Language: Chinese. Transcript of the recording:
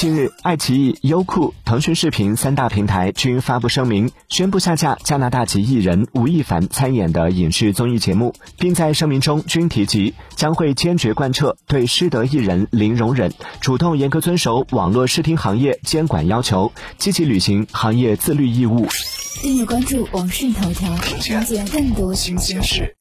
近日，爱奇艺、优酷、腾讯视频三大平台均发布声明，宣布下架加拿大籍艺人吴亦凡参演的影视综艺节目，并在声明中均提及将会坚决贯彻对失德艺人零容忍，主动严格遵守网络视听行业监管要求，积极履行行业自律义务。订阅关注网讯头条，了解更多新鲜事。